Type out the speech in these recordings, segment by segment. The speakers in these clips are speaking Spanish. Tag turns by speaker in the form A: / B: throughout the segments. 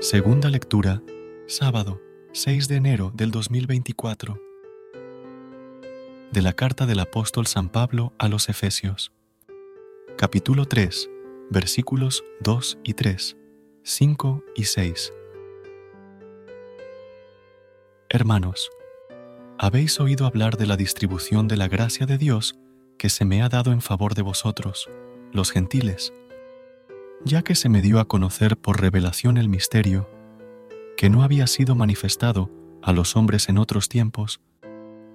A: Segunda lectura, sábado 6 de enero del 2024. De la carta del apóstol San Pablo a los Efesios. Capítulo 3, versículos 2 y 3, 5 y 6. Hermanos, habéis oído hablar de la distribución de la gracia de Dios que se me ha dado en favor de vosotros, los gentiles ya que se me dio a conocer por revelación el misterio, que no había sido manifestado a los hombres en otros tiempos,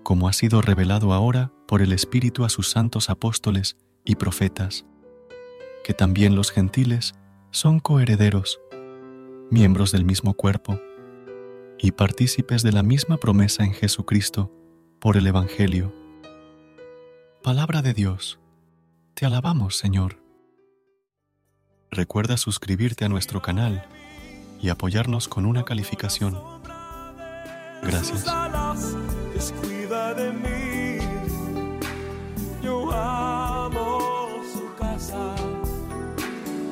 A: como ha sido revelado ahora por el Espíritu a sus santos apóstoles y profetas, que también los gentiles son coherederos, miembros del mismo cuerpo, y partícipes de la misma promesa en Jesucristo por el Evangelio. Palabra de Dios, te alabamos, Señor. Recuerda suscribirte a nuestro canal y apoyarnos con una calificación. Gracias.
B: Descuida de mí. Yo amo su casa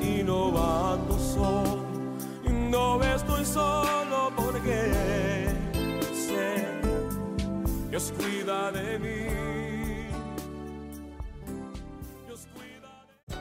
B: y no ando solo. No estoy solo porque sé Dios cuida de mí.